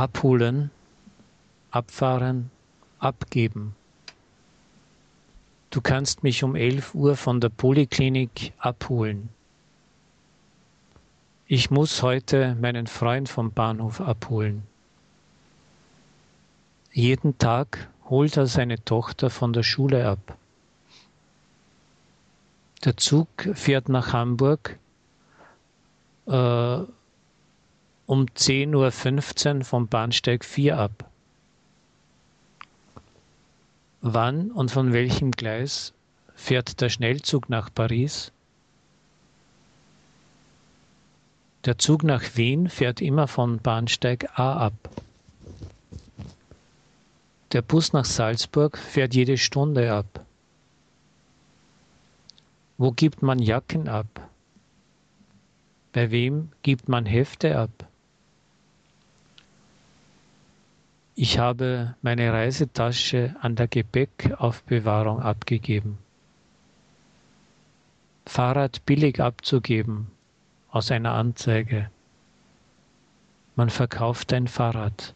abholen, abfahren, abgeben. Du kannst mich um 11 Uhr von der Poliklinik abholen. Ich muss heute meinen Freund vom Bahnhof abholen. Jeden Tag holt er seine Tochter von der Schule ab. Der Zug fährt nach Hamburg äh, um 10.15 Uhr vom Bahnsteig 4 ab. Wann und von welchem Gleis fährt der Schnellzug nach Paris? Der Zug nach Wien fährt immer von Bahnsteig A ab. Der Bus nach Salzburg fährt jede Stunde ab. Wo gibt man Jacken ab? Bei wem gibt man Hefte ab? Ich habe meine Reisetasche an der Gepäckaufbewahrung abgegeben. Fahrrad billig abzugeben aus einer Anzeige. Man verkauft ein Fahrrad.